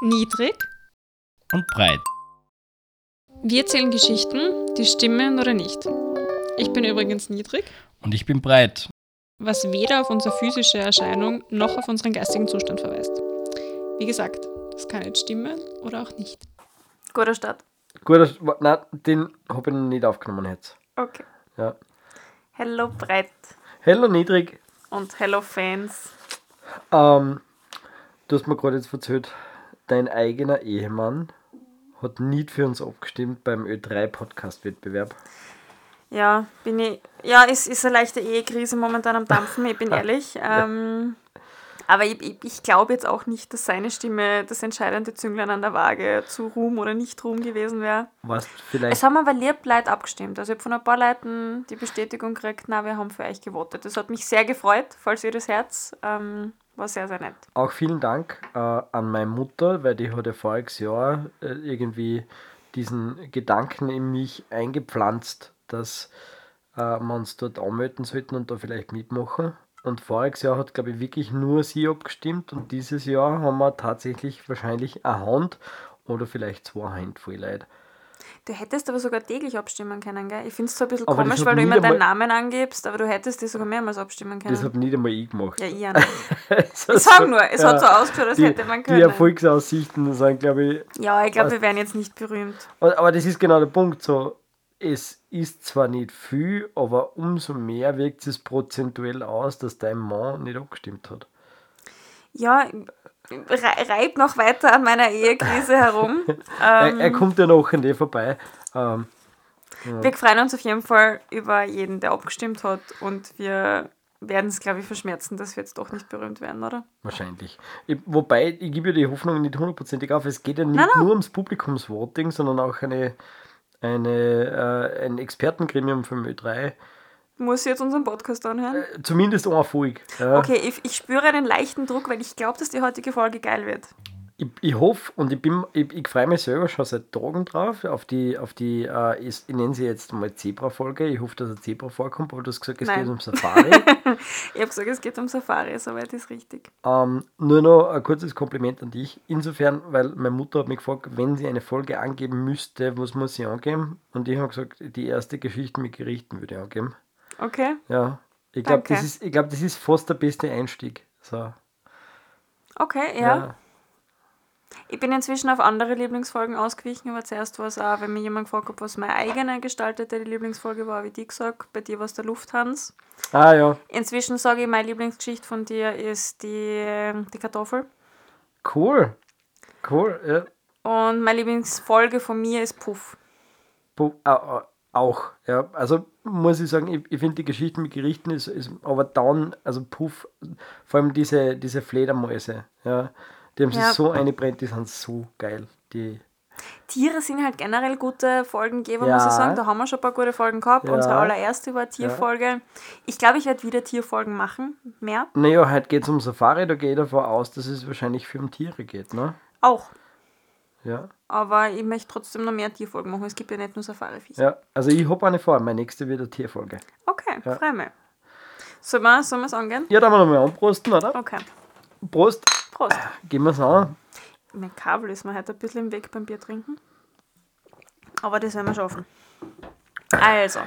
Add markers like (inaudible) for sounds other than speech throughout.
niedrig und breit. Wir erzählen Geschichten, die stimmen oder nicht. Ich bin übrigens niedrig, Und ich bin breit. was weder auf unsere physische Erscheinung noch auf unseren geistigen Zustand verweist. Wie gesagt, das kann jetzt stimmen oder auch nicht. Guter Start. Gut, das, nein, den habe ich noch nicht aufgenommen jetzt. Okay. Ja. Hello Brett Hello Niedrig, und Hello Fans. ähm, du hast mir gerade jetzt erzählt, dein eigener Ehemann hat nicht für uns abgestimmt beim Ö3-Podcast-Wettbewerb. Ja, bin ich. Ja, es ist eine leichte Ehekrise momentan am Dampfen, ich bin (laughs) ehrlich. Ähm, aber ich, ich, ich glaube jetzt auch nicht, dass seine Stimme das entscheidende Zünglein an der Waage zu Ruhm oder nicht Ruhm gewesen wäre. Was Es vielleicht, haben aber lieb Leute abgestimmt. Also ich habe von ein paar Leuten die Bestätigung gekriegt, na, wir haben für euch gewotet. Das hat mich sehr gefreut, falls ihr das Herz. Ähm, war sehr, sehr nett. auch vielen Dank äh, an meine Mutter, weil die hat ja voriges Jahr äh, irgendwie diesen Gedanken in mich eingepflanzt, dass äh, wir uns dort anmelden sollten und da vielleicht mitmachen. Und voriges Jahr hat, glaube ich, wirklich nur sie abgestimmt und dieses Jahr haben wir tatsächlich wahrscheinlich eine Hand oder vielleicht zwei Handvoll Leute. Du hättest aber sogar täglich abstimmen können, gell? Ich finde es zwar ein bisschen Aber das komisch, weil du immer deinen Namen angibst, aber du hättest die sogar mehrmals abstimmen können. Das habe nicht einmal ich gemacht. ja, ich auch (laughs) nicht. Ich sag nur, es ja, hat so ausgeschaut, als die, hätte man Die können. Erfolgsaussichten sind, glaube ich, ja, ich glaube, wir wären jetzt nicht berühmt. Aber aber das ist genau der Punkt. So, es ist zwar nicht viel, aber umso mehr wirkt es prozentuell aus, dass dein Mann nicht abgestimmt hat. Ja, rei- reib noch weiter an meiner Ehekrise herum. (laughs) Er, Ähm, er kommt ja noch an dir vorbei. Ähm, wir freuen uns auf jeden Fall über jeden, der abgestimmt hat und wir werden es, glaube ich, verschmerzen, dass wir jetzt doch nicht berühmt werden, oder? wahrscheinlich. Ich, wobei, ich gebe ja die Hoffnung nicht hundertprozentig auf. Es geht ja nicht Nein, nein. nur ums Publikumsvoting, sondern auch eine, eine, äh, ein Expertengremium für Ö3. Muss ich jetzt unseren Podcast anhören? Zumindest eine Folge. Ja. Okay, ich, ich spüre einen leichten Druck, weil ich glaube, dass die heutige Folge geil wird. Ich, ich hoffe und ich, bin, ich, ich freue mich selber schon seit Tagen drauf, auf die, auf die äh, ich, ich nenne sie jetzt mal Zebra-Folge. Ich hoffe, dass ein Zebra vorkommt, aber du hast gesagt, es Nein. geht um Safari. (laughs) Ich habe gesagt, es geht um Safari, soweit ist richtig. ähm, nur noch ein kurzes Kompliment an dich. Insofern, weil meine Mutter hat mich gefragt, wenn sie eine Folge angeben müsste, was muss sie angeben? Und ich habe gesagt, die erste Geschichte mit Gerichten würde ich angeben. Okay, Ja, ich glaube, das, ist- ich glaub, das ist fast der beste Einstieg. So, okay, ja. Ich bin inzwischen auf andere Lieblingsfolgen ausgewichen, aber zuerst war es auch, wenn mir jemand gefragt hat, was meine eigene gestaltete Lieblingsfolge war, ich die gesagt. Bei dir war es der Lufthansa. Ah ja, Inzwischen sage ich, meine Lieblingsgeschichte von dir ist die, die Kartoffel. cool. Cool, ja. Und meine Lieblingsfolge von mir ist Puff. Pu- au- au- Auch, ja. Also muss ich sagen, ich, ich finde die Geschichten mit Gerichten ist, ist aber dann, also Puff, vor allem diese, diese Fledermäuse, ja. Die haben Ja. sich so eingebrennt, die sind so geil. Die, Tiere sind halt generell gute Folgengeber, Ja. muss ich sagen. Da haben wir schon ein paar gute Folgen gehabt. Ja. Unsere allererste war Tierfolge. Ich glaube, ich werde wieder Tierfolgen machen. Mehr. naja, heute geht es um Safari, da gehe ich davon aus, dass es wahrscheinlich für um Tiere geht, ne? Auch. Ja. Aber ich möchte trotzdem noch mehr Tierfolgen machen. Es gibt ja nicht nur Safari-Viecher. ja. Also ich habe eine vor, meine nächste wird eine Tierfolge. Okay, Ja. freu mich. Sollen wir sollen wir es angehen? Ja, dann wir nochmal anprosten, oder? Okay. Prost, Prost. gehen wir es an. Mein Kabel ist mir heute ein bisschen im Weg beim Bier trinken. Aber das werden wir schaffen. Also,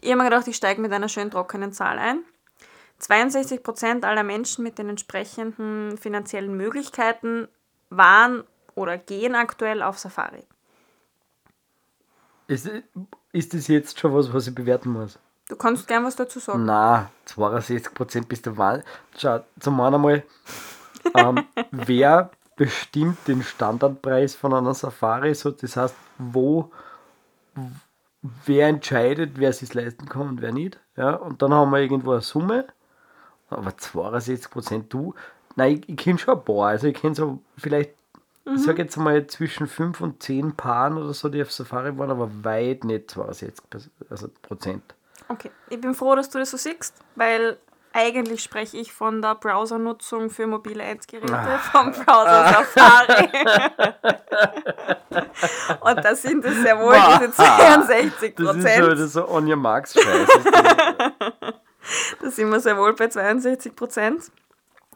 ich habe mir gedacht, ich steige mit einer schön trockenen Zahl ein. 62% aller Menschen mit den entsprechenden finanziellen Möglichkeiten waren oder gehen aktuell auf Safari. Ist, ist das jetzt schon was, was ich bewerten muss? Du kannst gern was dazu sagen. Na, 62% bist du Wahnsinn. Schau, zum einen einmal, ähm, (laughs) wer bestimmt den Standardpreis von einer Safari? So, das heißt, wo, wer entscheidet, wer es sich leisten kann und wer nicht? Ja, und dann haben wir irgendwo eine Summe. Aber 62% du, nein, ich, ich kenne schon ein paar. Also ich kenne so vielleicht, ich sage jetzt mal zwischen 5 und 10 Paaren oder so, die auf Safari waren, aber weit nicht 62 also Prozent. Okay, ich bin froh, dass du das so siehst, weil eigentlich spreche ich von der Browsernutzung für mobile Endgeräte vom Browser Safari. (laughs) Und da sind es sehr wohl diese 62 Das ist so, das Prozent. ist so Anja Marx Scheiß. (laughs) Da sind wir sehr wohl bei 62 Prozent.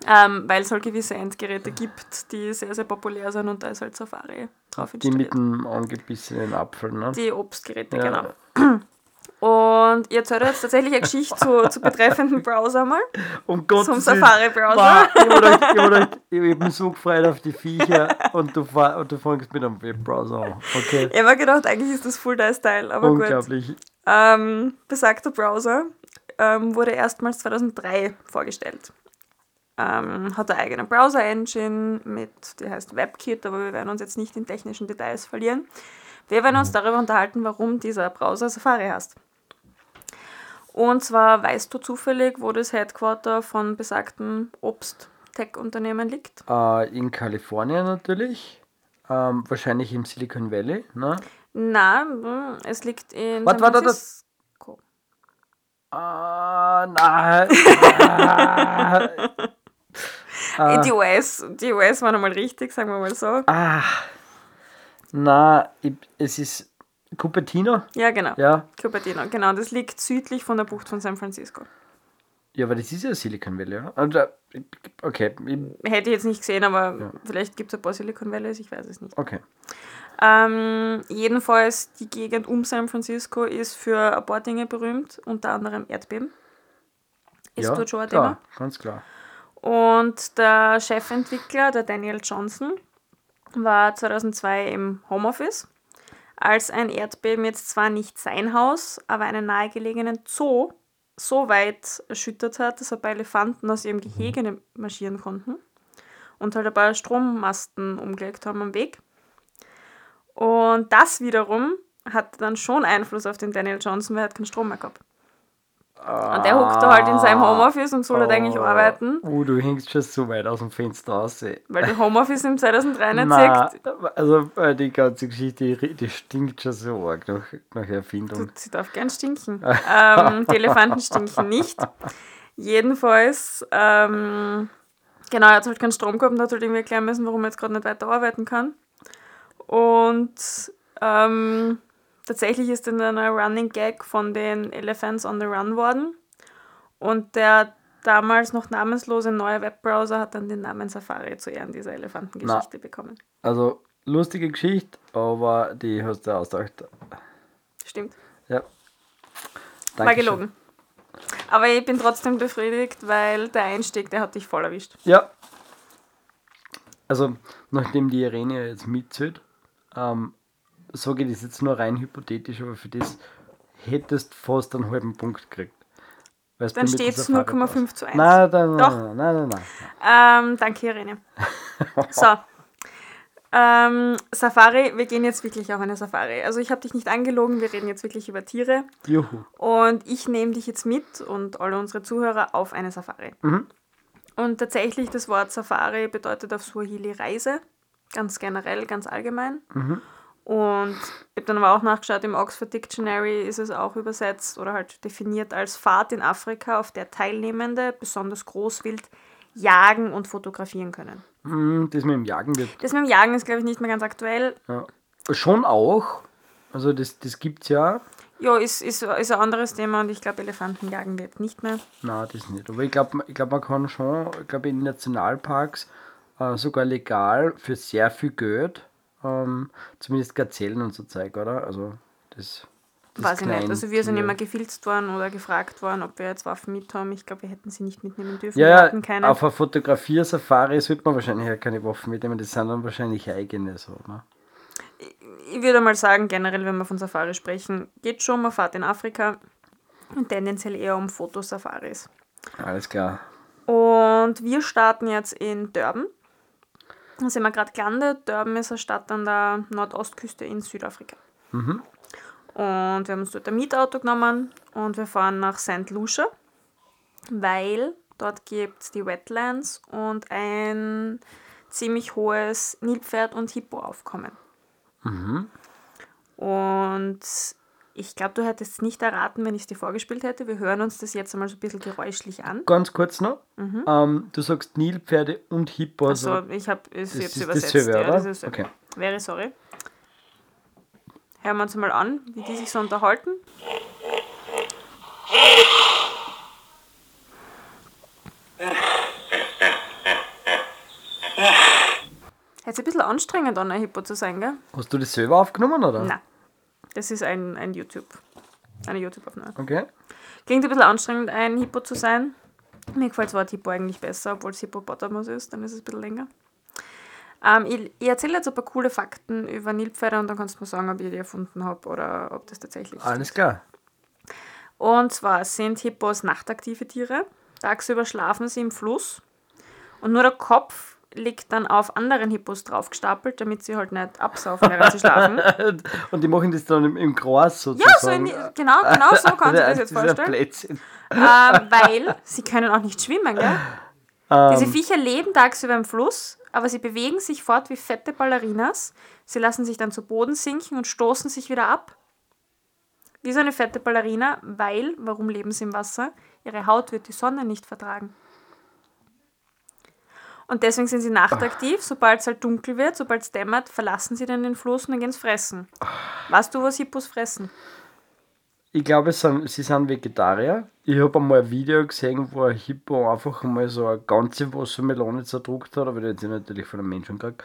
Ähm, weil es halt gewisse Endgeräte gibt, die sehr, sehr populär sind und da ist halt Safari drauf Die installiert. mit dem angebissenen Apfel, ne? Die Obstgeräte, Ja. genau. (clears throat) Und ich erzähle jetzt tatsächlich eine Geschichte zu, zu betreffenden Browser mal. Um Gottes Zum. Safari-Browser. Ich hab gedacht- ich hab gedacht, ich hab mich so gefreut auf die Viecher und du, und du fängst mit einem Webbrowser an. Okay. Ich habe gedacht, eigentlich ist das Full Dice Style, aber gut. Unglaublich. Ähm, besagter Browser ähm, wurde erstmals 2003 vorgestellt. Ähm, hat eine eigene Browser-Engine mit, die heißt WebKit, aber wir werden uns jetzt nicht in technischen Details verlieren. Wir werden uns darüber unterhalten, warum dieser Browser Safari heißt. Und zwar weißt du zufällig, wo das Headquarter von besagten Obst-Tech-Unternehmen liegt? Äh, in Kalifornien natürlich. Ähm, wahrscheinlich im Silicon Valley. Ne? Na, mm, es liegt in Warte, San Francisco. Ah, nein. (laughs) Äh, Die US, die US waren einmal richtig, sagen wir mal so. ah, na, es ist Cupertino. Ja, genau. Ja. Cupertino, genau. Das liegt südlich von der Bucht von San Francisco. Ja, aber das ist ja Silicon Valley, ja. Äh, okay, Hätte ich jetzt nicht gesehen, aber vielleicht gibt es ein paar Silicon Valleys, ich weiß es nicht. okay. Ähm, jedenfalls, die Gegend um San Francisco ist für ein paar Dinge berühmt, unter anderem Erdbeben. Ist ja, dort schon ein klar, Thema. ganz klar. Und der Chefentwickler, der Daniel Johnson, war 2002 im Homeoffice, als ein Erdbeben jetzt zwar nicht sein Haus, aber einen nahegelegenen Zoo so weit erschüttert hat, dass ein paar Elefanten aus ihrem Gehege marschieren konnten und halt ein paar Strommasten umgelegt haben am Weg. Und das wiederum hat dann schon Einfluss auf den Daniel Johnson, weil er hat keinen Strom mehr gehabt. Und der hockt da halt in seinem Homeoffice und soll halt eigentlich arbeiten, Oh, du hängst schon so weit aus dem Fenster raus. ey. weil die Homeoffice im 2003 nicht Na, also äh, die ganze Geschichte, die, stinkt schon so arg nach, nach Erfindung. Sie darf gern stinken. (laughs) ähm, die Elefanten stinken nicht. Jedenfalls, ähm, genau, er hat halt keinen Strom gehabt und hat halt irgendwie erklären müssen, warum er jetzt gerade nicht weiter arbeiten kann. Und ähm, tatsächlich ist dann ein Running Gag von den Elephants on the Run worden. Und der damals noch namenslose neue Webbrowser hat dann den Namen Safari zu Ehren dieser Elefantengeschichte bekommen. Also lustige Geschichte, aber die hast du ausgedacht. Stimmt. Ja. War Dankeschön. gelogen. Aber ich bin trotzdem befriedigt, weil der Einstieg, der hat dich voll erwischt. Ja. Also, nachdem die Irene ja jetzt mitzählt, ähm, sage ich das jetzt nur rein hypothetisch, aber für das hättest fast einen halben Punkt gekriegt. Weil's Dann steht es Safari 0,5 passt. zu 1. Nein, nein, Doch. nein, nein, nein, nein. Ähm, danke, Irene. (laughs) So. Ähm, Safari, wir gehen jetzt wirklich auf eine Safari. Also ich habe dich nicht angelogen, wir reden jetzt wirklich über Tiere. Juhu. Und ich nehme dich jetzt mit und alle unsere Zuhörer auf eine Safari. Mhm. Und tatsächlich, das Wort Safari bedeutet auf Swahili Reise. Ganz generell, ganz allgemein. Mhm. Und ich habe dann aber auch nachgeschaut, im Oxford Dictionary ist es auch übersetzt oder halt definiert als Fahrt in Afrika, auf der Teilnehmende, besonders Großwild, jagen und fotografieren können. Mm, Das mit dem Jagen wird Das mit dem Jagen ist, glaube ich, nicht mehr ganz aktuell. ja. schon auch. Also, das, das gibt es ja. Ja, ist, ist, ist ein anderes Thema und ich glaube, Elefanten jagen wird nicht mehr. Nein, das nicht. Aber ich glaube, ich glaub, man kann schon, ich glaube, in Nationalparks äh, sogar legal für sehr viel Geld, ähm, zumindest Gazellen und so Zeug, oder? Also, das. das Weiß ich nicht. Also wir sind immer gefilzt worden oder gefragt worden, ob wir jetzt Waffen mit haben. Ich glaube, wir hätten sie nicht mitnehmen dürfen. Ja, wir hatten keine. auf einer Fotografiersafari sollte man wahrscheinlich ja keine Waffen mitnehmen, das sind dann wahrscheinlich eigene so, ne? ich würde mal sagen, generell, wenn wir von Safari sprechen, geht schon, man fahrt in Afrika und tendenziell eher um Fotosafaris. Alles klar. Und wir starten jetzt in Durban. Da sind wir gerade gelandet. Durban ist eine Stadt an der Nordostküste in Südafrika. Mhm. Und wir haben uns dort ein Mietauto genommen und wir fahren nach St. Lucia, weil dort gibt es die Wetlands und ein ziemlich hohes Nilpferd- und Hippoaufkommen. Mhm. Und ich glaube, du hättest es nicht erraten, wenn ich es dir vorgespielt hätte. Wir hören uns das jetzt einmal so ein bisschen geräuschlich an. Ganz kurz noch. Ähm, du sagst Nilpferde und Hippo. Also, ich habe es das übersetzt. dasselbe, ja, oder? das ist. Okay. Very sorry. Hören wir uns mal an, wie die sich so unterhalten. Jetzt ein bisschen anstrengend, an ein Hippo zu sein, gell? Hast du das selber aufgenommen, oder? Nein. Das ist ein, ein YouTube. Eine YouTube-Aufnahme. Okay. Klingt ein bisschen anstrengend, ein Hippo zu sein. Mir gefällt das Wort Hippo eigentlich besser, obwohl es Hippopotamus ist, dann ist es ein bisschen länger. Ähm, ich ich erzähle jetzt ein paar coole Fakten über Nilpferde und dann kannst du mir sagen, ob ich die erfunden habe oder ob das tatsächlich so Alles klar. Und zwar sind Hippos nachtaktive Tiere. Tagsüber schlafen sie im Fluss und nur der Kopf liegt dann auf anderen Hippos draufgestapelt, damit sie halt nicht absaufen, während sie schlafen. (laughs) Und die machen das dann im, im Gras Ja, so sozusagen. in, genau, genau so kannst du das jetzt (laughs) vorstellen. Ähm, weil sie können auch nicht schwimmen, gell? Diese Ähm, Viecher leben tagsüber im Fluss, aber sie bewegen sich fort wie fette Ballerinas. Sie lassen sich dann zu Boden sinken und stoßen sich wieder ab. Wie so eine fette Ballerina, weil, warum leben sie im Wasser? Ihre Haut wird die Sonne nicht vertragen. Und deswegen sind sie nachtaktiv. Sobald es halt dunkel wird, sobald es dämmert, verlassen sie dann den Fluss und dann gehen sie fressen. Weißt du, was Hippos fressen? ich glaube, sind, sie sind Vegetarier. Ich habe einmal ein Video gesehen, wo ein Hippo einfach mal so eine ganze Wassermelone zerdruckt hat, aber hat sie natürlich von einem Menschen gekriegt.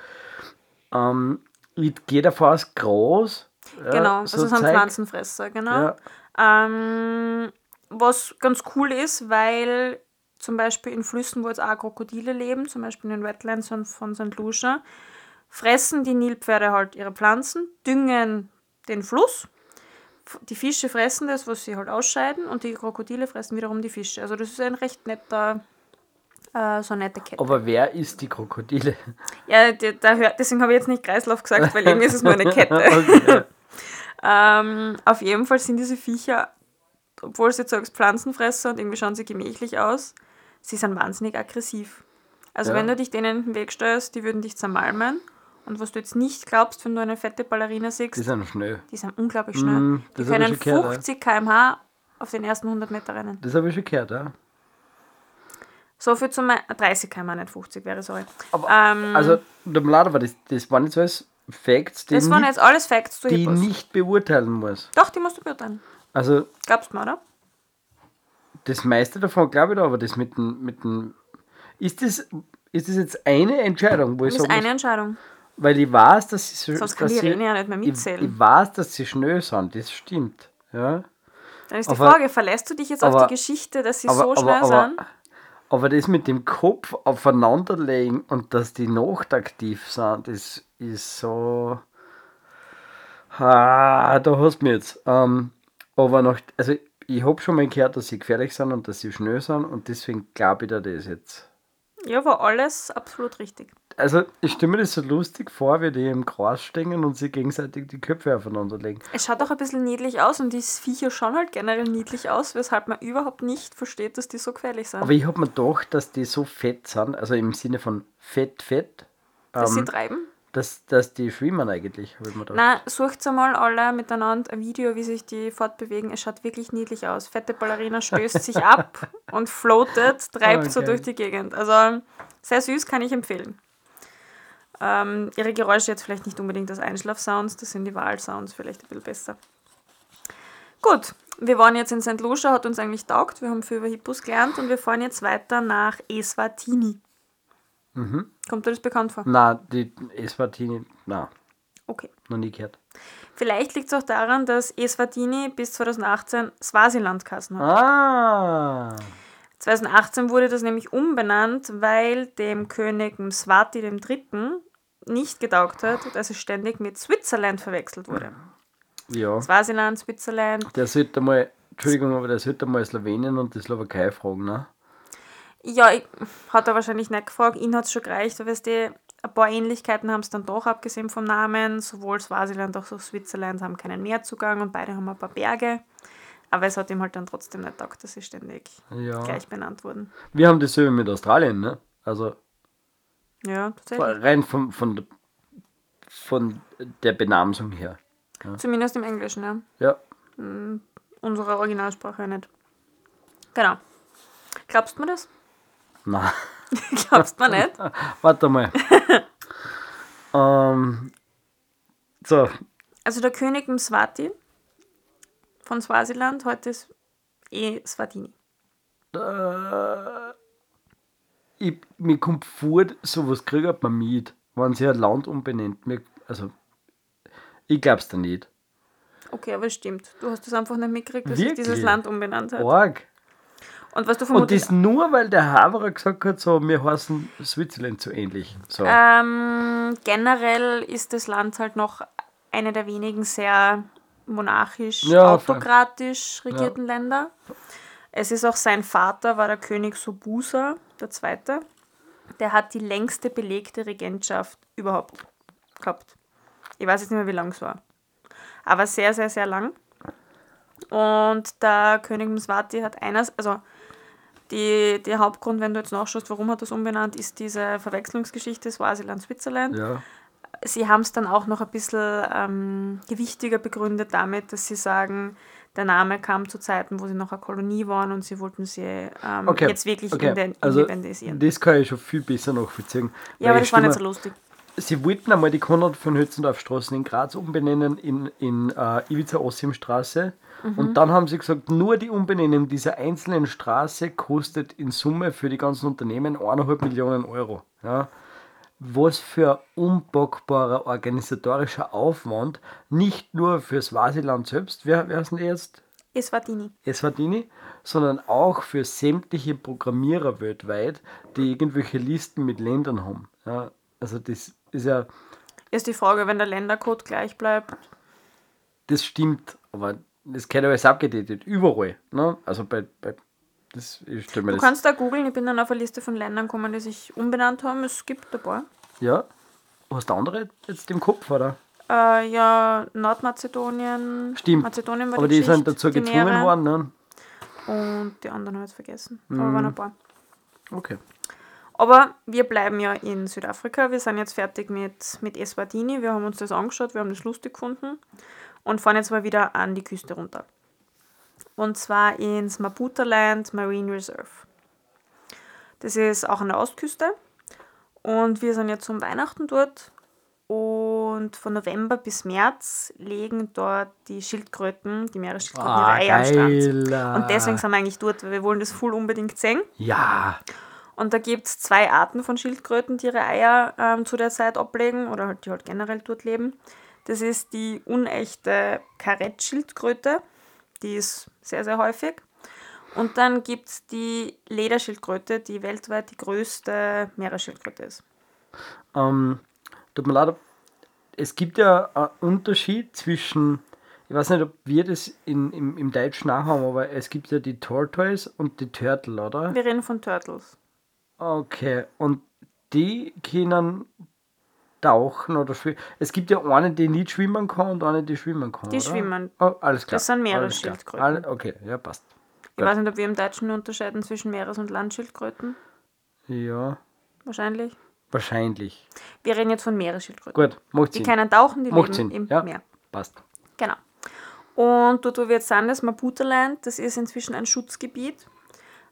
Ähm, ich gehe davon aus, groß. Ja, genau, also so das sind. Pflanzenfresser, genau. Ja, Ähm, was ganz cool ist, weil zum Beispiel in Flüssen, wo jetzt auch Krokodile leben, zum Beispiel in den Wetlands von, St. Lucia, fressen die Nilpferde halt ihre Pflanzen, düngen den Fluss. Die Fische fressen das, was sie halt ausscheiden, und die Krokodile fressen wiederum die Fische. Also das ist ein recht netter, äh, so eine nette Kette. aber wer isst die Krokodile? (laughs) Ja, da, da hört, deswegen habe ich jetzt nicht Kreislauf gesagt, weil irgendwie ist es nur eine (laughs) Kette. Okay. (laughs) Ähm, auf jeden Fall sind diese Viecher, obwohl sie jetzt sagst Pflanzenfresser und irgendwie schauen sie gemächlich aus, sie sind wahnsinnig aggressiv. Also Ja. wenn du dich denen in den Weg stellst, die würden dich zermalmen. Und was du jetzt nicht glaubst, wenn du eine fette Ballerina siehst, Die sind schnell. die sind unglaublich schnell. Mm, die können gehört, ja. 50 km/h auf den ersten 100 Meter rennen. Das habe ich schon gehört, ja. So viel zum 30 km/h, nicht 50 wäre sorry. Aber, Ähm, also, der Lader war das, das waren jetzt alles Facts, die, das waren nicht, jetzt alles Facts zu die Hippos. nicht beurteilen muss. Doch, die musst du beurteilen. Also, Glaubst du mir, oder? Das meiste davon glaube ich da, aber das mit dem, mit dem ist das, ist das jetzt eine Entscheidung, wo ich Das ist eine muss, Entscheidung. weil ich weiß, dass sie so, Sonst kann dass die Irene ja nicht mehr ich, mitzählen. ich weiß, dass sie schnell sind, das stimmt. Ja. Dann ist die Aber- Frage, verlässt du dich jetzt auf aber- die Geschichte, dass sie Aber, so schnell sind? aber das mit dem Kopf aufeinanderlegen und dass die nachtaktiv sind, das ist so. Ah, da hast du mich jetzt. Ähm, aber noch, also ich habe schon mal gehört, dass sie gefährlich sind und dass sie schnell sind und deswegen glaube ich da das jetzt. Ja, war alles absolut richtig. Also ich stelle mir das so lustig vor, wie die im Gras stehen und sich gegenseitig die Köpfe aufeinander legen. Es schaut auch ein bisschen niedlich aus und die Viecher schauen halt generell niedlich aus, weshalb man überhaupt nicht versteht, dass die so gefährlich sind. Aber ich habe mir gedacht, dass die so fett sind, also im Sinne von fett, fett, dass sie ähm, treiben. Dass, dass die schwimmen eigentlich, habe ich mir gedacht. Na, sucht einmal alle miteinander ein Video, wie sich die fortbewegen. Es schaut wirklich niedlich aus. Fette Ballerina stößt sich (laughs) ab und floatet, treibt so Okay. durch die Gegend. Also sehr süß, kann ich empfehlen. Ähm, ihre Geräusche jetzt vielleicht nicht unbedingt das Einschlafsounds, das sind die Wahlsounds vielleicht ein bisschen besser. Gut, wir waren jetzt in St. Lucia, hat uns eigentlich taugt. Wir haben viel über Hippos gelernt und wir fahren jetzt weiter nach Eswatini. Kommt dir das bekannt vor? Na, die Eswatini, na, Okay. noch nie gehört. Vielleicht liegt es auch daran, dass Eswatini bis 2018 Swasiland geheißen hat. Ah, 2018 wurde das nämlich umbenannt, weil dem König Mswati III. nicht getaugt hat, dass es ständig mit Switzerland verwechselt wurde. ja. Swasiland, Switzerland. Der sollte mal, Entschuldigung, aber der sollte mal Slowenien und die Slowakei fragen, ne? Ja, ich, hat er wahrscheinlich nicht gefragt, ihn hat es schon gereicht, aber weißt du, ein paar Ähnlichkeiten haben es dann doch, abgesehen vom Namen. Sowohl Swasiland als auch Switzerland haben keinen Meerzugang und beide haben ein paar Berge. Aber es hat ihm halt dann trotzdem nicht getaugt, dass sie ständig Ja. gleich benannt wurden. Wir haben dasselbe mit Australien, ne? Also Ja, tatsächlich. rein von, von, der- von der Benamsung her. Zumindest im Englischen, ja. Ja. Unsere Originalsprache nicht. Genau. Glaubst du mir das? Na, (laughs) Glaubst du nicht? (laughs) warte mal. (laughs) ähm, so, Also der König Mswati von Swasiland, heute ist eh Swatini. äh, ich, mir kommt vor, sowas kriegt man mit. wenn sie ein Land umbenennt. Mir- Also, ich glaub's da nicht. Okay, aber es stimmt. Du hast das einfach nicht mitgekriegt, dass sich dieses Land umbenannt hat. Org. Und was du Und vermutlich... das nur, weil der Haverer gesagt hat, so, wir heißen Switzerland zu ähnlich. So. Ähm, generell ist das Land halt noch eine der wenigen sehr monarchisch, Ja, autokratisch regierten Länder. Es ist auch sein Vater, war der König Sobusa II. Der hat die längste belegte Regentschaft überhaupt gehabt. Ich weiß jetzt nicht mehr, wie lang es war. Aber sehr, sehr, sehr lang. Und der König Mswati hat eines, also die, der Hauptgrund, wenn du jetzt nachschaust, warum hat das umbenannt, ist diese Verwechslungsgeschichte Swasiland, Switzerland. ja. Sie haben es dann auch noch ein bisschen ähm, gewichtiger begründet damit, dass sie sagen, der Name kam zu Zeiten, wo sie noch eine Kolonie waren und sie wollten sie ähm, Okay. jetzt wirklich okay. also, independisieren. das kann ich schon viel besser nachvollziehen. ja, aber das war nicht so lustig. Sie wollten einmal die Konrad von Hötzendorfstraßen in Graz umbenennen in, in äh, Ivica-Ossim-Straße. Mhm. Und dann haben sie gesagt, nur die Umbenennung dieser einzelnen Straße kostet in Summe für die ganzen Unternehmen 1,5 Millionen Euro. Ja. Was für ein unbockbarer organisatorischer Aufwand, nicht nur fürs Swasiland selbst, wer, wer ist denn jetzt? Eswatini. Eswatini, sondern auch für sämtliche Programmierer weltweit, die irgendwelche Listen mit Ländern haben. Ja, also das ist ja, Ist die Frage, wenn der Ländercode gleich bleibt. das stimmt, aber das gehört alles abgedatet, überall. Ne? Also bei, bei das, ich stell mir Du das, kannst da googeln, ich bin dann auf eine Liste von Ländern gekommen, die sich umbenannt haben. Es gibt ein paar. ja. Hast du andere jetzt im Kopf, oder? Äh, ja, Nordmazedonien. Stimmt. Mazedonien war aber die die sind dazu gezwungen worden. Ne? Und die anderen habe ich vergessen. Aber waren ein paar. Okay. Aber wir bleiben ja in Südafrika. Wir sind jetzt fertig mit, mit Eswatini. Wir haben uns das angeschaut, wir haben das lustig gefunden und fahren jetzt mal wieder an die Küste runter. Und zwar ins Maputa-Land Marine Reserve. Das ist auch an der Ostküste. Und wir sind jetzt um Weihnachten dort. Und von November bis März legen dort die Schildkröten, die Meeresschildkröten, ihre Ah, Eier am Strand. Und deswegen sind wir eigentlich dort, weil wir wollen das voll unbedingt sehen. Ja. Und da gibt es zwei Arten von Schildkröten, die ihre Eier ähm, zu der Zeit ablegen oder halt, die halt generell dort leben. Das ist die unechte Karettschildkröte, die ist sehr, sehr häufig. Und dann gibt es die Lederschildkröte, die weltweit die größte Meeresschildkröte ist. Ähm, tut mir leid, es gibt ja einen Unterschied zwischen, ich weiß nicht, ob wir das in, im, im Deutschen auch haben, aber es gibt ja die Tortoise und die Turtle, oder? Wir reden von Turtles. Okay, und die können tauchen oder schwimmen. Es gibt ja eine, die nicht schwimmen kann und eine, die schwimmen kann. Die oder? schwimmen. Oh, alles klar. Das sind. Meeresschildkröten. Alle- Okay, ja, passt. Ich Gut. weiß nicht, ob wir im Deutschen unterscheiden zwischen Meeres- und Landschildkröten. Ja, Wahrscheinlich. wahrscheinlich. Wir reden jetzt von Meeresschildkröten. Gut, macht Die Sinn. können tauchen, die Macht leben Sinn, im ja. Meer. Passt. Genau. Und dort, wo wir jetzt sind, das Maputa-Land, das ist inzwischen ein Schutzgebiet,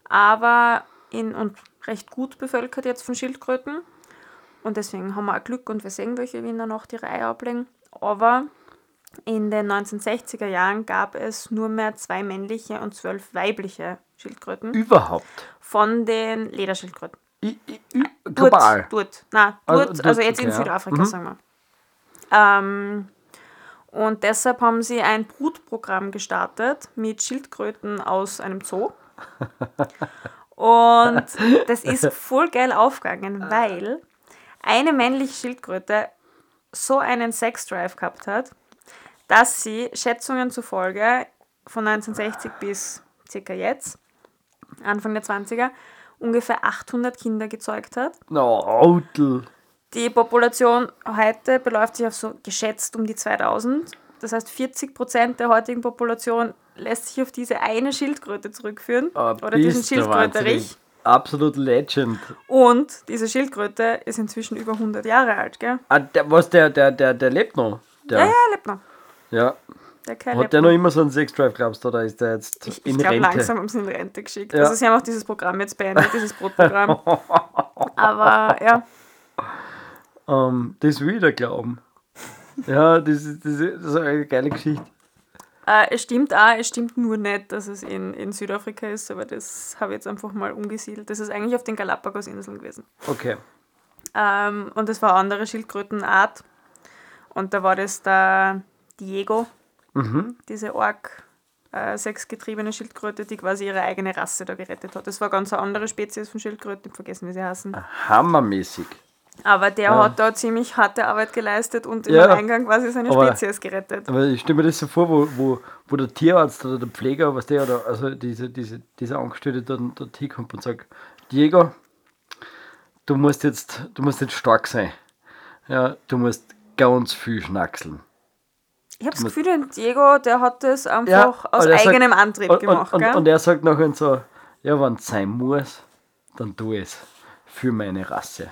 aber in, und recht gut bevölkert jetzt von Schildkröten. Und deswegen haben wir auch Glück und wir sehen welche, wie in der Nacht ihre Eier ablegen. Aber in den 1960er Jahren gab es nur mehr zwei männliche und zwölf weibliche Schildkröten Überhaupt. von den Lederschildkröten. I, I, I, global. Dort, dort. Nein, Also dort, also, dort, jetzt in okay, ja. Südafrika, Mhm. sagen wir. Ähm, und deshalb haben sie ein Brutprogramm gestartet mit Schildkröten aus einem Zoo. (laughs) Und das ist (laughs) voll geil aufgegangen, weil eine männliche Schildkröte so einen Sexdrive gehabt hat, dass sie Schätzungen zufolge von 1960 bis circa jetzt, Anfang der 20er, ungefähr 800 Kinder gezeugt hat. No, Autel. Die Population heute beläuft sich auf so geschätzt um die 2000. Das heißt, 40 Prozent der heutigen Population lässt sich auf diese eine Schildkröte zurückführen. Ah, oder diesen Schildkröterich. Absolut Legend. Und diese Schildkröte ist inzwischen über 100 Jahre alt, gell? Ah, der, was, der, der, der, der lebt noch? Der, Ja, ja, er lebt noch. ja. Der Hat lebt der noch immer so einen Sexdrive, glaubst du, oder ist der jetzt Ich, in ich glaube, Rente? langsam haben sie in Rente geschickt. Ja. Also sie haben auch dieses Programm jetzt beendet, dieses Brotprogramm. (laughs) Aber ja, Ähm, das will ich dir glauben. Ja, das ist, das ist das ist eine geile Geschichte. äh, es stimmt auch, es stimmt nur nicht, dass es in, in Südafrika ist, aber das habe ich jetzt einfach mal umgesiedelt. Das ist eigentlich auf den Galapagos-Inseln gewesen. Okay. Ähm, und das war eine andere Schildkrötenart. Und da war das der Diego, Mhm. diese Ork äh, sechsgetriebene Schildkröte, die quasi ihre eigene Rasse da gerettet hat. Das war ganz eine andere Spezies von Schildkröten, ich vergessen, wie sie heißen. Hammermäßig. Aber der Ja. hat da ziemlich harte Arbeit geleistet und Ja. im Eingang quasi seine Aber- Spezies gerettet. Aber ich stelle mir das so vor, wo, wo, wo der Tierarzt oder der Pfleger, was der oder also diese, diese, dieser Angestellte dann dort hinkommt und sagt, Diego, du musst jetzt, du musst jetzt stark sein. Ja, du musst ganz viel schnackseln. Ich habe das Gefühl, der Diego, der hat das einfach aus aber er sagt- eigenem Antrieb und, gemacht. Und, und, und er sagt nachher so, ja, wenn es sein muss, dann tu es. Für meine Rasse.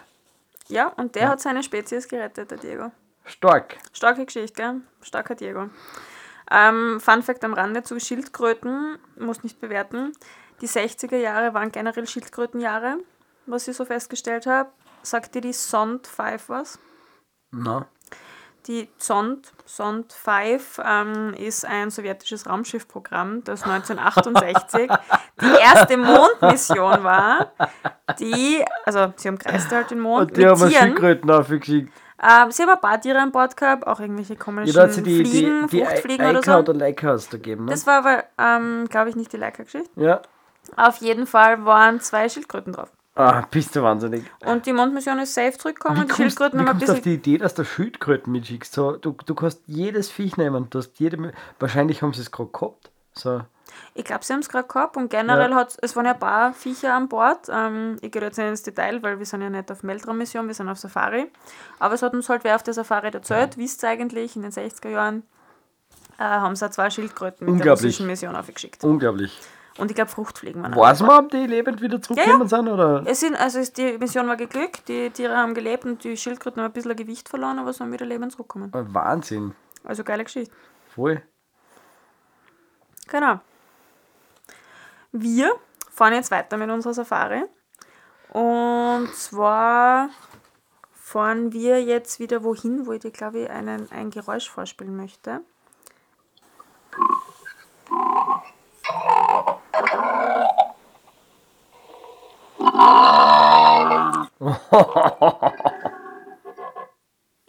Ja, und der hat seine Spezies gerettet, der Diego. Stark. Starke Geschichte, gell? Starker Diego. Ähm, Fun Fact am Rande zu Schildkröten, muss nicht bewerten. Die 60er Jahre waren generell Schildkrötenjahre, was ich so festgestellt habe. Sagt dir die Sond 5 was? Na, Die Sond, Sond 5 ähm, ist ein sowjetisches Raumschiffprogramm, das 1968 (laughs) die erste Mondmission war, die, also sie umkreiste halt den Mond und die haben Tieren. Schildkröten aufgeschickt. Ähm, sie haben ein paar Tiere an Bord gehabt, auch irgendwelche Ja, komischen sie die, Fliegen, die, die Fruchtfliegen oder Eika so. oder Leica hast du gegeben, ne? Das war aber, ähm, glaube ich, nicht die Leica-Geschichte. ja. Auf jeden Fall waren zwei Schildkröten drauf. Ah, bist du wahnsinnig. Und die Mondmission ist safe zurückgekommen und die kommst, Schildkröten haben ein kommst du auf bisschen. die Idee, dass du Schildkröten mitschickst? So, du, du kannst jedes Viech nehmen. Du hast jede, wahrscheinlich haben sie es gerade gehabt. So. Ich glaube, sie haben es gerade gehabt und generell Ja. hat es waren ja ein paar Viecher an Bord. Ähm, ich gehe jetzt nicht ins Detail, weil wir sind ja nicht auf Meltraum-Mission, wir sind auf Safari. Aber es hat uns halt wer auf der Safari erzählt, wisst ihr eigentlich, in den 60er Jahren äh, haben sie auch zwei Schildkröten mit der russischen Mission aufgeschickt. Unglaublich. Und ich glaube, Fruchtfliegen waren Weiß man, ob die lebend wieder zurückgekommen sind? Oder? Es sind, also ist, die Mission war geglückt, die Tiere haben gelebt und die Schildkröten haben ein bisschen Gewicht verloren, aber sind wieder lebend zurückgekommen. Wahnsinn. Also geile Geschichte. Voll. Genau. Wir fahren jetzt weiter mit unserer Safari. Und zwar fahren wir jetzt wieder wohin, wo ich dir, glaube ich, einen, ein Geräusch vorspielen möchte.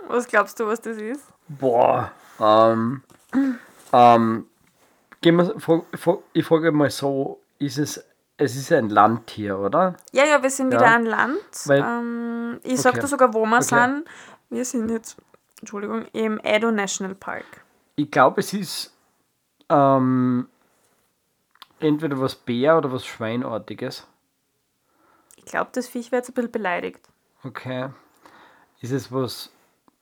Was glaubst du, was das ist? Boah. Ähm, ähm, gehen wir, ich frage mal so, ist es, es ist ein Landtier, oder? Ja, ja, wir sind Ja. wieder an Land. Weil- ähm, ich sag Okay. dir sogar, wo wir Okay. sind. Wir sind jetzt, Entschuldigung, im Edo National Park. Ich glaube, es ist ähm, entweder was Bär oder was Schweinartiges. Ich glaube, das Viech wird jetzt ein bisschen beleidigt. Okay. Ist es was.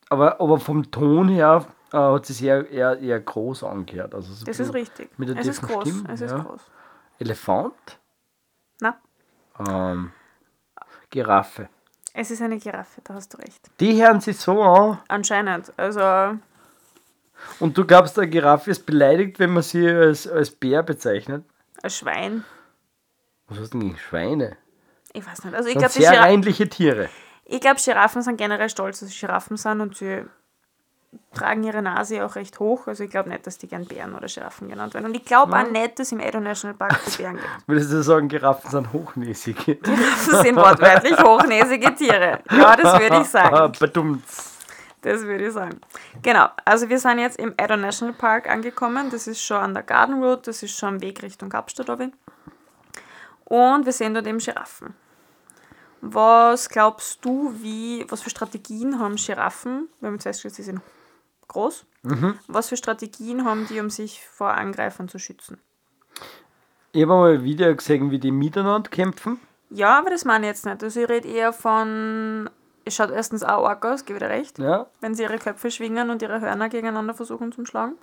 Aber, aber vom Ton her äh, hat es eher, eher, eher groß angehört. Also so Das ist richtig. Mit der es ist groß. Stimme, es ist ja. groß. Elefant? Na, Ähm, Giraffe. es ist eine Giraffe, da hast du recht. Die hören sich so an. Anscheinend. Also, Und du glaubst, eine Giraffe ist beleidigt, wenn man sie als, als Bär bezeichnet? Ein Schwein. Was hast du denn gegen Schweine? Ich weiß nicht. Also, ich glaube, sehr reinliche Tiere. ich glaub, Giraffen sind generell stolz, dass sie Giraffen sind und sie tragen ihre Nase auch recht hoch. Also, ich glaube nicht, dass die gern Bären oder Giraffen genannt werden. Und ich glaube auch nicht, dass im Edo National Park die (laughs) Bären gibt. Würdest du sagen, Giraffen sind hochnäsig? Giraffen sind wortwörtlich (laughs) hochnäsige Tiere. Ja, das würde ich sagen. Badumts. Das würde ich sagen. Genau, also wir sind jetzt im Edo National Park angekommen. Das ist schon an der Garden Road, das ist schon am Weg Richtung Kapstadt. runter. Und wir sehen dort eben Giraffen. Was glaubst du, wie, was für Strategien haben Giraffen? Wir haben jetzt festgestellt, sie sind groß. Was für Strategien haben die, um sich vor Angreifern zu schützen? Ich habe mal ein Video gesehen, wie die miteinander kämpfen. Ja, aber das meine ich jetzt nicht. Also ich rede eher von, es schaut erstens auch arg aus, gebe ich dir recht. Ja. wenn sie ihre Köpfe schwingen und ihre Hörner gegeneinander versuchen zu schlagen.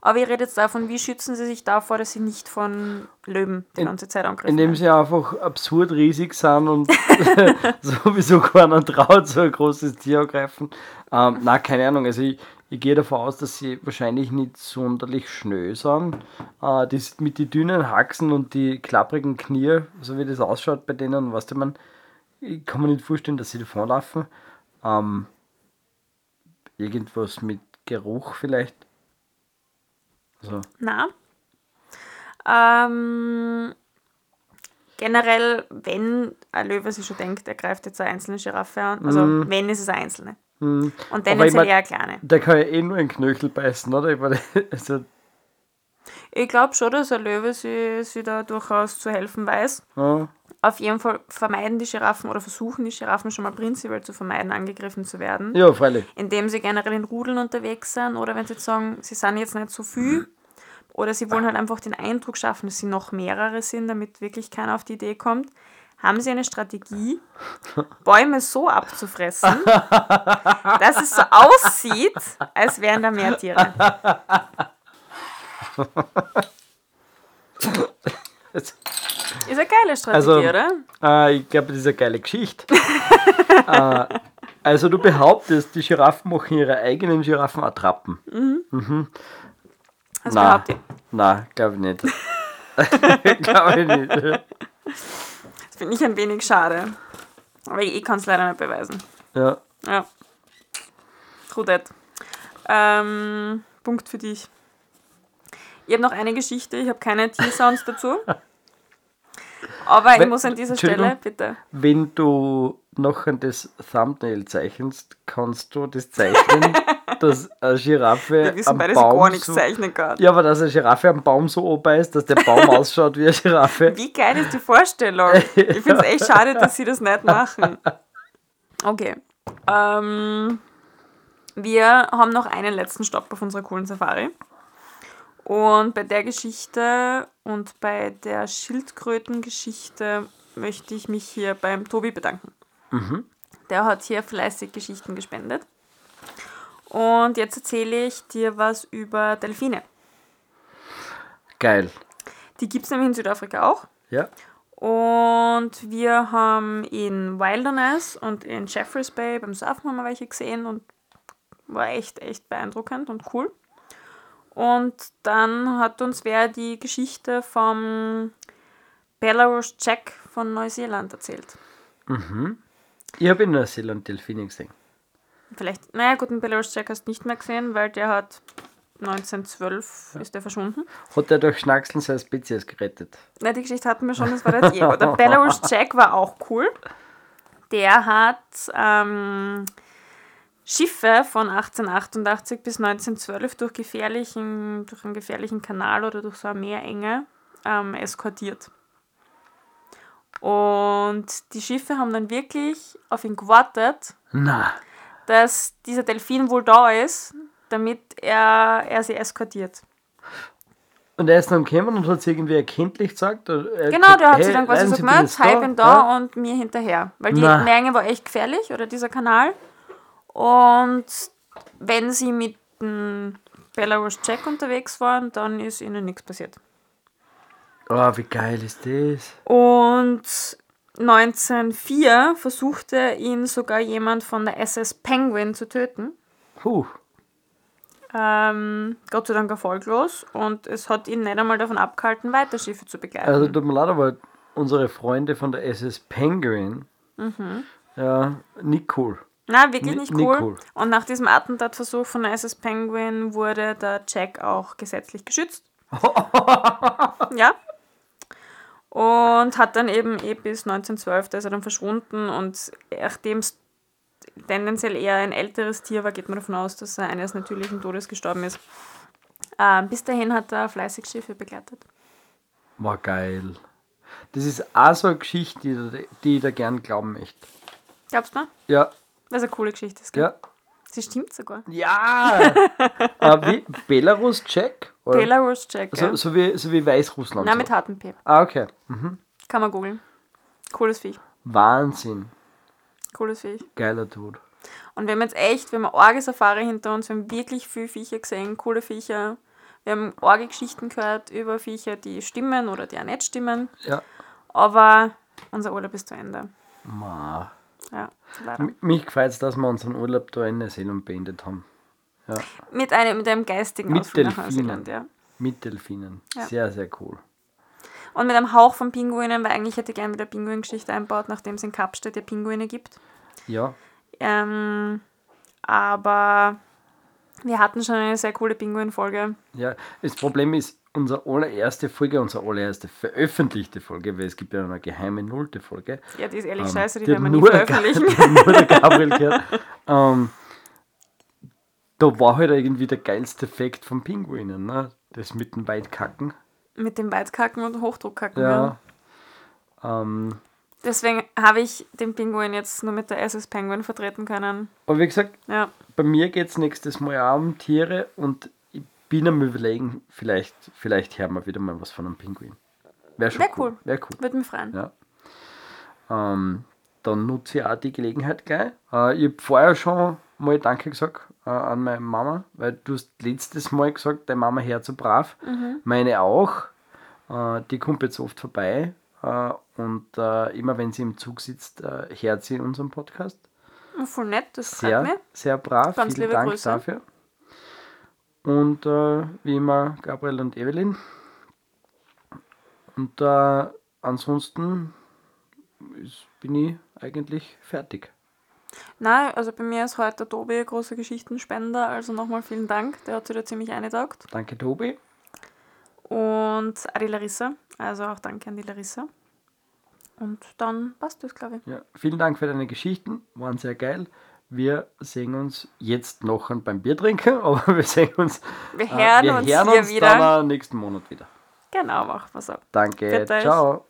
Aber ich rede jetzt davon, wie schützen sie sich davor, dass sie nicht von Löwen die In- ganze Zeit angreifen. Indem sie einfach absurd riesig sind und (laughs) sowieso keiner traut, so ein großes Tier angreifen. Ähm, na, keine Ahnung. Also ich, ich gehe davon aus, dass sie wahrscheinlich nicht sonderlich schnell sind. Äh, das mit den dünnen Haxen und die klapprigen Knie, so wie das ausschaut bei denen, weißt du, man, ich kann mir nicht vorstellen, dass sie davonlaufen. Ähm, irgendwas mit Geruch vielleicht. Also, Na. Ähm, generell, wenn ein Löwe sich schon denkt, er greift jetzt eine einzelne Giraffe an, also wenn, ist es eine einzelne. Und Mhm. Aber ich tendenziell mein- eher eine kleine. Der kann ja eh nur einen Knöchel beißen, oder? Ich meine, (laughs) also, Ich glaube schon, dass ein Löwe sie, sie da durchaus zu helfen weiß. ja. Auf jeden Fall vermeiden die Giraffen oder versuchen die Giraffen schon mal prinzipiell zu vermeiden, angegriffen zu werden. ja, freilich. indem sie generell in Rudeln unterwegs sind oder wenn sie jetzt sagen, sie sind jetzt nicht so viel oder sie wollen halt einfach den Eindruck schaffen, dass sie noch mehrere sind, damit wirklich keiner auf die Idee kommt, haben sie eine Strategie, (laughs) Bäume so abzufressen, dass es so aussieht, als wären da mehr Tiere. (laughs) (laughs) Ist eine geile Strategie, Also- oder? Äh, ich glaube, das ist eine geile Geschichte. (laughs) äh, also du behauptest, die Giraffen machen ihre eigenen Giraffenattrappen. Das Na. behaupte ich. Nein, glaube ich nicht. (laughs) glaube ich nicht. Das finde ich ein wenig schade. Aber ich kann es leider nicht beweisen. Ja. Ja. Rudett. Ähm, Punkt für dich. Ich habe noch eine Geschichte, ich habe keine Tiersounds dazu. (laughs) Aber ich Wenn- muss an dieser. Stelle, bitte. Wenn du noch an das Thumbnail zeichnest, kannst du das zeichnen, (laughs) dass eine Giraffe wissen am ich Baum gar nichts so, zeichnen kann. Ja, aber dass eine Giraffe am Baum so oben ist, dass der Baum (laughs) ausschaut wie eine Giraffe. Wie geil ist die Vorstellung? (laughs) Ich finde es echt schade, dass sie das nicht machen. Okay. Ähm, wir haben noch einen letzten Stopp auf unserer coolen Safari. Und bei der Geschichte und bei der Schildkrötengeschichte möchte ich mich hier beim Tobi bedanken. Der hat hier fleißig Geschichten gespendet. Und jetzt erzähle ich dir was über Delfine. Geil. Die gibt es nämlich in Südafrika auch. Ja. Und wir haben in Wilderness und in Jeffreys Bay beim Surfen haben wir welche gesehen und war echt, echt beeindruckend und cool. Und dann hat uns wer die Geschichte vom Belarus Jack von Neuseeland erzählt. Ich habe in Neuseeland Delfine gesehen. Vielleicht, naja gut, den Belarus Jack hast du nicht mehr gesehen, weil der hat 1912 ist der verschwunden. Hat er durch Schnackseln seine Spezies gerettet? Na, die Geschichte hatten wir schon, das war der Diego. (laughs) Der Belarus Jack war auch cool. Der hat ähm, Schiffe von 1888 bis 1912 durch, gefährlichen, durch einen gefährlichen Kanal oder durch so eine Meerenge ähm, eskortiert. Und die Schiffe haben dann wirklich auf ihn gewartet, Na, dass dieser Delfin wohl da ist, damit er, er sie eskortiert. Und er ist dann gekommen und hat es irgendwie erkenntlich gesagt? er Genau, der hat hey, sich dann quasi bleiben so Sie hi, da. bin da Ja. und mir hinterher. Weil die Na. Menge war echt gefährlich, oder dieser Kanal. Und wenn sie mit dem Belarus Jack unterwegs waren, dann ist ihnen nichts passiert. Oh, wie geil ist das? Und 1904 versuchte ihn sogar jemand von der SS Penguin zu töten. Puh. Ähm, Gott sei Dank erfolglos. Und es hat ihn nicht einmal davon abgehalten, weiter Schiffe zu begleiten. Also tut mir leid, aber unsere Freunde von der SS Penguin, Mhm. ja, nicht cool. Na, wirklich Ni- nicht nicht cool. cool. Und nach diesem Attentatversuch von der SS Penguin wurde der Jack auch gesetzlich geschützt. (laughs) ja. Und hat dann eben eh bis 1912, da ist er dann verschwunden und nachdem es tendenziell eher ein älteres Tier war, geht man davon aus, dass er eines natürlichen Todes gestorben ist. Ähm, bis dahin hat er fleißig Schiffe begleitet. War geil. Das ist auch so eine Geschichte, die, die ich da gern glauben möchte. Glaubst du? Ja, Was eine coole Geschichte ist. gell? ja. Sie stimmt sogar. Ja! äh, (laughs) wie? Belarus Jack? Oder? Belarus Jack. so, ja. so, wie, so wie Weißrussland. Na, so. mit hartem P. Ah, okay. Kann man googeln. Cooles Viech. Wahnsinn. Cooles Viech. Geiler Tod. Und wir haben jetzt echt, wir haben arge Safari hinter uns, wir haben wirklich viele Viecher gesehen, coole Viecher. Wir haben arge Geschichten gehört über Viecher, die stimmen oder die auch nicht stimmen. Ja. Aber unser Urlaub ist zu Ende. Ma. Ja, leider. Mich gefällt es, dass wir unseren Urlaub da in Neuseeland beendet haben. Mit einem, mit einem geistigen Mit Ausflug nach Delfinen. Neuseeland, ja. Mit Delfinen. Ja. Sehr, sehr cool. Und mit einem Hauch von Pinguinen, weil eigentlich hätte ich gerne wieder Pinguin-Geschichte einbaut, nachdem es in Kapstadt ja Pinguine gibt. Ja. Ähm, aber Wir hatten schon eine sehr coole Pinguin-Folge. Ja, das Problem ist, unsere allererste Folge, unsere allererste veröffentlichte Folge, weil es gibt ja eine geheime nullte Folge. Ja, die ist ehrlich ähm, scheiße, die werden wir Ga- veröffentlichen. (laughs) nur der Gabriel gehört. (laughs) ähm, da war halt irgendwie der geilste Effekt von Pinguinen, ne? Das mit dem Weitkacken. Mit dem Weitkacken und Hochdruckkacken. Ja. Ja. Ähm, Deswegen habe ich den Pinguin jetzt nur mit der SS Penguin vertreten können. aber wie gesagt, Ja. bei mir geht es nächstes Mal auch um Tiere und bin am überlegen, vielleicht, vielleicht hören wir wieder mal was von einem Pinguin. Wäre schon Wär cool. cool. Wäre cool. Würde mich freuen. Ja. Ähm, dann nutze ich auch die Gelegenheit gleich. Äh, ich habe vorher schon mal Danke gesagt äh, an meine Mama, weil du hast letztes Mal gesagt, deine Mama hört so brav. Meine auch. Äh, die kommt jetzt oft vorbei äh, und äh, immer wenn sie im Zug sitzt, äh, hört sie unseren Podcast. Voll nett, das freut Sehr, mich. sehr brav. Ganz Vielen Dank Grüße. dafür. Und äh, wie immer Gabriel und Evelyn. Und äh, ansonsten ist, bin ich eigentlich fertig. Nein, also bei mir ist heute der Tobi ein großer Geschichtenspender, also nochmal vielen Dank. Der hat sich da ziemlich eingetaugt. Danke, Tobi. Und auch die Larissa, also auch danke an die Larissa. Und dann passt das, glaube ich. Ja, vielen Dank für deine Geschichten, waren sehr geil. Wir sehen uns jetzt noch beim Bier trinken, (laughs) aber wir sehen uns, Wir äh, hören wir uns hören uns wieder. dann äh, nächsten Monat wieder. Genau, machen wir so. Danke, ciao.